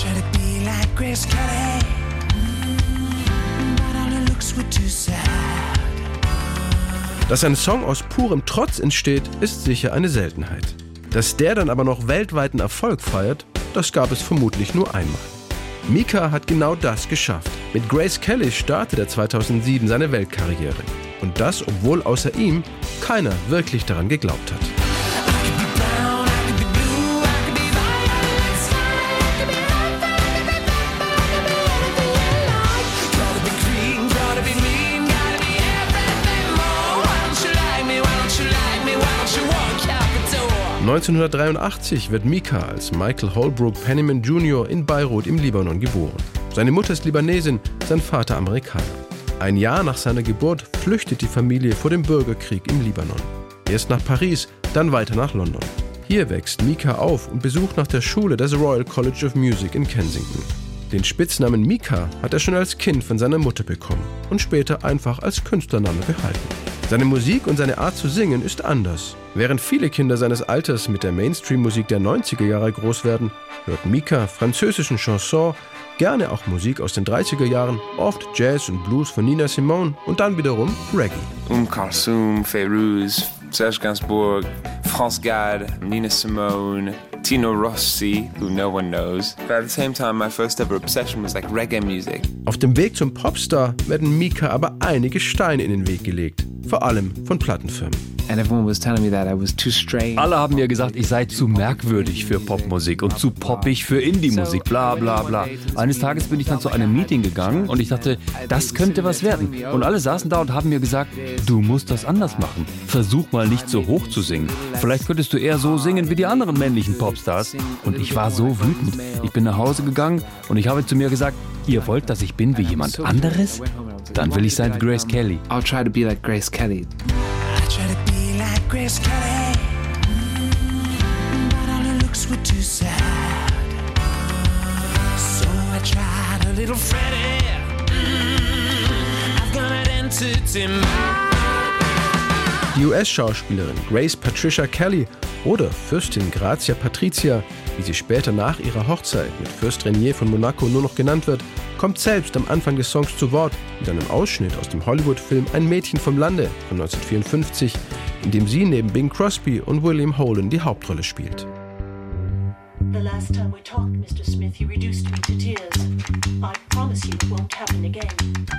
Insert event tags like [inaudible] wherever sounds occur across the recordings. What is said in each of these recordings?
try to be like Grace Kelly, mm. Dass ein Song aus purem Trotz entsteht, ist sicher eine Seltenheit. Dass der dann aber noch weltweiten Erfolg feiert, das gab es vermutlich nur einmal. Mika hat genau das geschafft. Mit Grace Kelly startete er 2007 seine Weltkarriere. Und das, obwohl außer ihm keiner wirklich daran geglaubt hat. 1983 wird Mika als Michael Holbrook Pennyman Jr. in Beirut im Libanon geboren. Seine Mutter ist Libanesin, sein Vater Amerikaner. Ein Jahr nach seiner Geburt flüchtet die Familie vor dem Bürgerkrieg im Libanon. Erst nach Paris, dann weiter nach London. Hier wächst Mika auf und besucht nach der Schule das Royal College of Music in Kensington. Den Spitznamen Mika hat er schon als Kind von seiner Mutter bekommen und später einfach als Künstlername behalten. Seine Musik und seine Art zu singen ist anders. Während viele Kinder seines Alters mit der Mainstream-Musik der 90er Jahre groß werden, hört Mika französischen Chanson, gerne auch Musik aus den 30er Jahren, oft Jazz und Blues von Nina Simone und dann wiederum Reggae. Um Kalsum, Ferouz, Serge Gainsbourg, France Gad, Nina Simone, Tino Rossi, who no one knows. But at the same time, my first ever obsession was like reggae music. Auf dem Weg zum Popstar werden Mika aber einige Steine in den Weg gelegt vor allem von Plattenfirmen. Alle haben mir gesagt, ich sei zu merkwürdig für Popmusik und zu poppig für Indie-Musik, bla bla bla. Eines Tages bin ich dann zu einem Meeting gegangen und ich dachte, das könnte was werden. Und alle saßen da und haben mir gesagt, du musst das anders machen. Versuch mal nicht so hoch zu singen. Vielleicht könntest du eher so singen wie die anderen männlichen Popstars. Und ich war so wütend. Ich bin nach Hause gegangen und ich habe zu mir gesagt, ihr wollt, dass ich bin wie jemand anderes? Dann will ich sein wie Grace Kelly. I'll try to be like Grace Kelly. I try to be like Grace Kelly. Mm, but all her looks were too sad. So I tried a little Freddie. Mm, I've got an entity Die US-Schauspielerin Grace Patricia Kelly oder Fürstin Grazia Patricia, wie sie später nach ihrer Hochzeit mit Fürst Renier von Monaco nur noch genannt wird, kommt selbst am Anfang des Songs zu Wort mit einem Ausschnitt aus dem Hollywood-Film Ein Mädchen vom Lande von 1954, in dem sie neben Bing Crosby und William Holden die Hauptrolle spielt.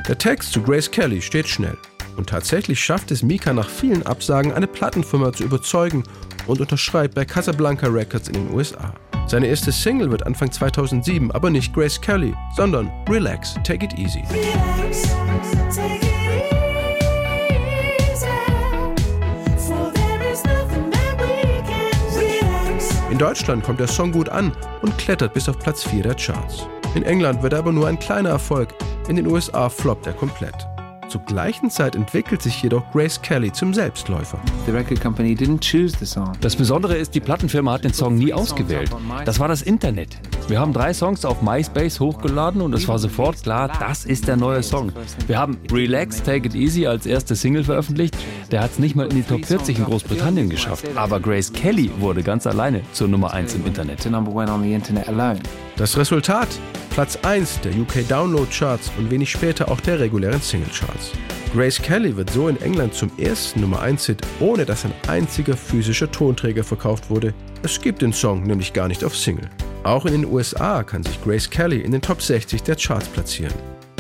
Der Text zu Grace Kelly steht schnell. Und tatsächlich schafft es Mika nach vielen Absagen, eine Plattenfirma zu überzeugen und unterschreibt bei Casablanca Records in den USA. Seine erste Single wird Anfang 2007 aber nicht Grace Kelly, sondern Relax, Take It Easy. Relax, take it In Deutschland kommt der Song gut an und klettert bis auf Platz 4 der Charts. In England wird er aber nur ein kleiner Erfolg, in den USA floppt er komplett. Zur gleichen Zeit entwickelt sich jedoch Grace Kelly zum Selbstläufer. Das Besondere ist, die Plattenfirma hat den Song nie ausgewählt. Das war das Internet. Wir haben drei Songs auf MySpace hochgeladen und es war sofort klar, das ist der neue Song. Wir haben Relax, Take It Easy als erste Single veröffentlicht. Der hat es nicht mal in die Top 40 in Großbritannien geschafft. Aber Grace Kelly wurde ganz alleine zur Nummer 1 im Internet. Das Resultat? Platz 1 der UK Download Charts und wenig später auch der regulären Single Charts. Grace Kelly wird so in England zum ersten Nummer 1 Hit, ohne dass ein einziger physischer Tonträger verkauft wurde. Es gibt den Song nämlich gar nicht auf Single. Auch in den USA kann sich Grace Kelly in den Top 60 der Charts platzieren.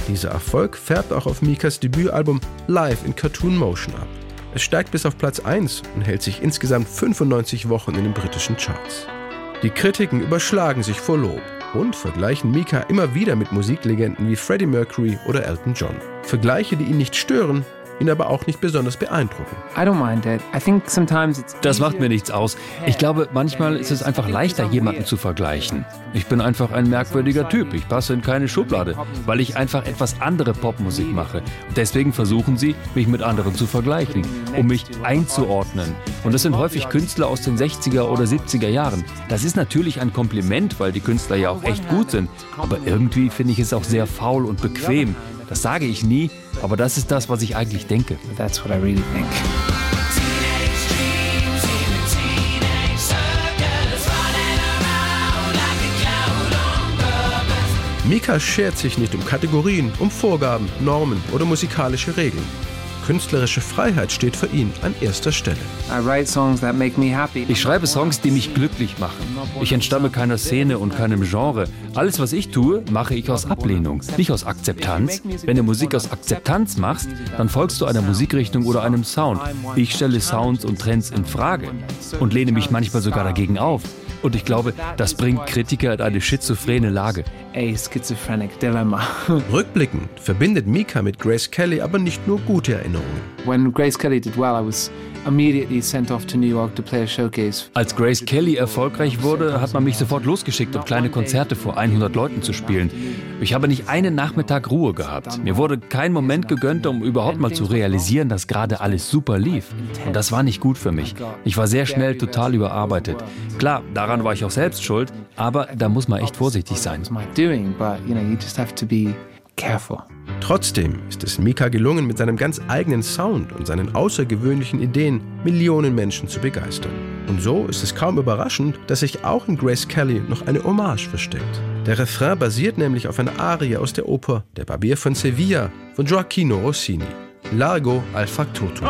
Dieser Erfolg färbt auch auf Mikas Debütalbum Live in Cartoon Motion ab. Es steigt bis auf Platz 1 und hält sich insgesamt 95 Wochen in den britischen Charts. Die Kritiken überschlagen sich vor Lob und vergleichen Mika immer wieder mit Musiklegenden wie Freddie Mercury oder Elton John. Vergleiche, die ihn nicht stören, ihn aber auch nicht besonders beeindrucken. Das macht mir nichts aus. Ich glaube, manchmal ist es einfach leichter, jemanden zu vergleichen. Ich bin einfach ein merkwürdiger Typ. Ich passe in keine Schublade, weil ich einfach etwas andere Popmusik mache. deswegen versuchen sie, mich mit anderen zu vergleichen, um mich einzuordnen. Und das sind häufig Künstler aus den 60er oder 70er Jahren. Das ist natürlich ein Kompliment, weil die Künstler ja auch echt gut sind. Aber irgendwie finde ich es auch sehr faul und bequem. Das sage ich nie, aber das ist das, was ich eigentlich denke. That's what I really think. Mika schert sich nicht um Kategorien, um Vorgaben, Normen oder musikalische Regeln. Künstlerische Freiheit steht für ihn an erster Stelle. Ich schreibe Songs, die mich glücklich machen. Ich entstamme keiner Szene und keinem Genre. Alles, was ich tue, mache ich aus Ablehnung, nicht aus Akzeptanz. Wenn du Musik aus Akzeptanz machst, dann folgst du einer Musikrichtung oder einem Sound. Ich stelle Sounds und Trends in Frage und lehne mich manchmal sogar dagegen auf. Und ich glaube, das bringt Kritiker in eine schizophrene Lage. A schizophrenic dilemma. [laughs] Rückblickend verbindet Mika mit Grace Kelly aber nicht nur gute Erinnerungen. When Grace Kelly did well, I was immediately sent off to New York to play a showcase. Als Grace Kelly erfolgreich wurde, hat man mich sofort losgeschickt, um kleine Konzerte vor 100 Leuten zu spielen. Ich habe nicht einen Nachmittag Ruhe gehabt. Mir wurde kein Moment gegönnt, um überhaupt mal zu realisieren, dass gerade alles super lief. Und das war nicht gut für mich. Ich war sehr schnell total überarbeitet. Klar, daran war ich auch selbst schuld, aber da muss man echt vorsichtig sein. Trotzdem ist es Mika gelungen, mit seinem ganz eigenen Sound und seinen außergewöhnlichen Ideen Millionen Menschen zu begeistern. Und so ist es kaum überraschend, dass sich auch in Grace Kelly noch eine Hommage versteckt. Der Refrain basiert nämlich auf einer Arie aus der Oper Der Barbier von Sevilla von Gioacchino Rossini. Largo al factotum.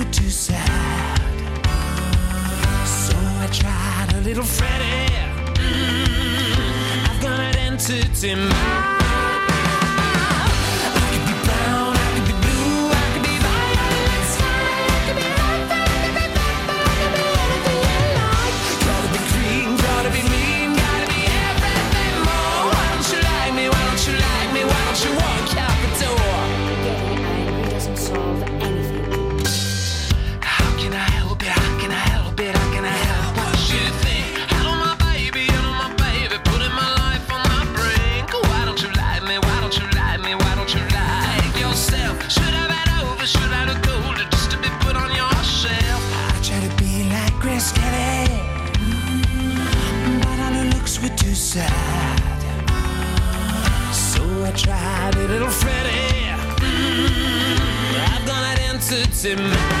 were too sad. So I tried a little Freddie. Mm, I've got an entity mind. Tried a little Freddie. Mm, I've got an answer to my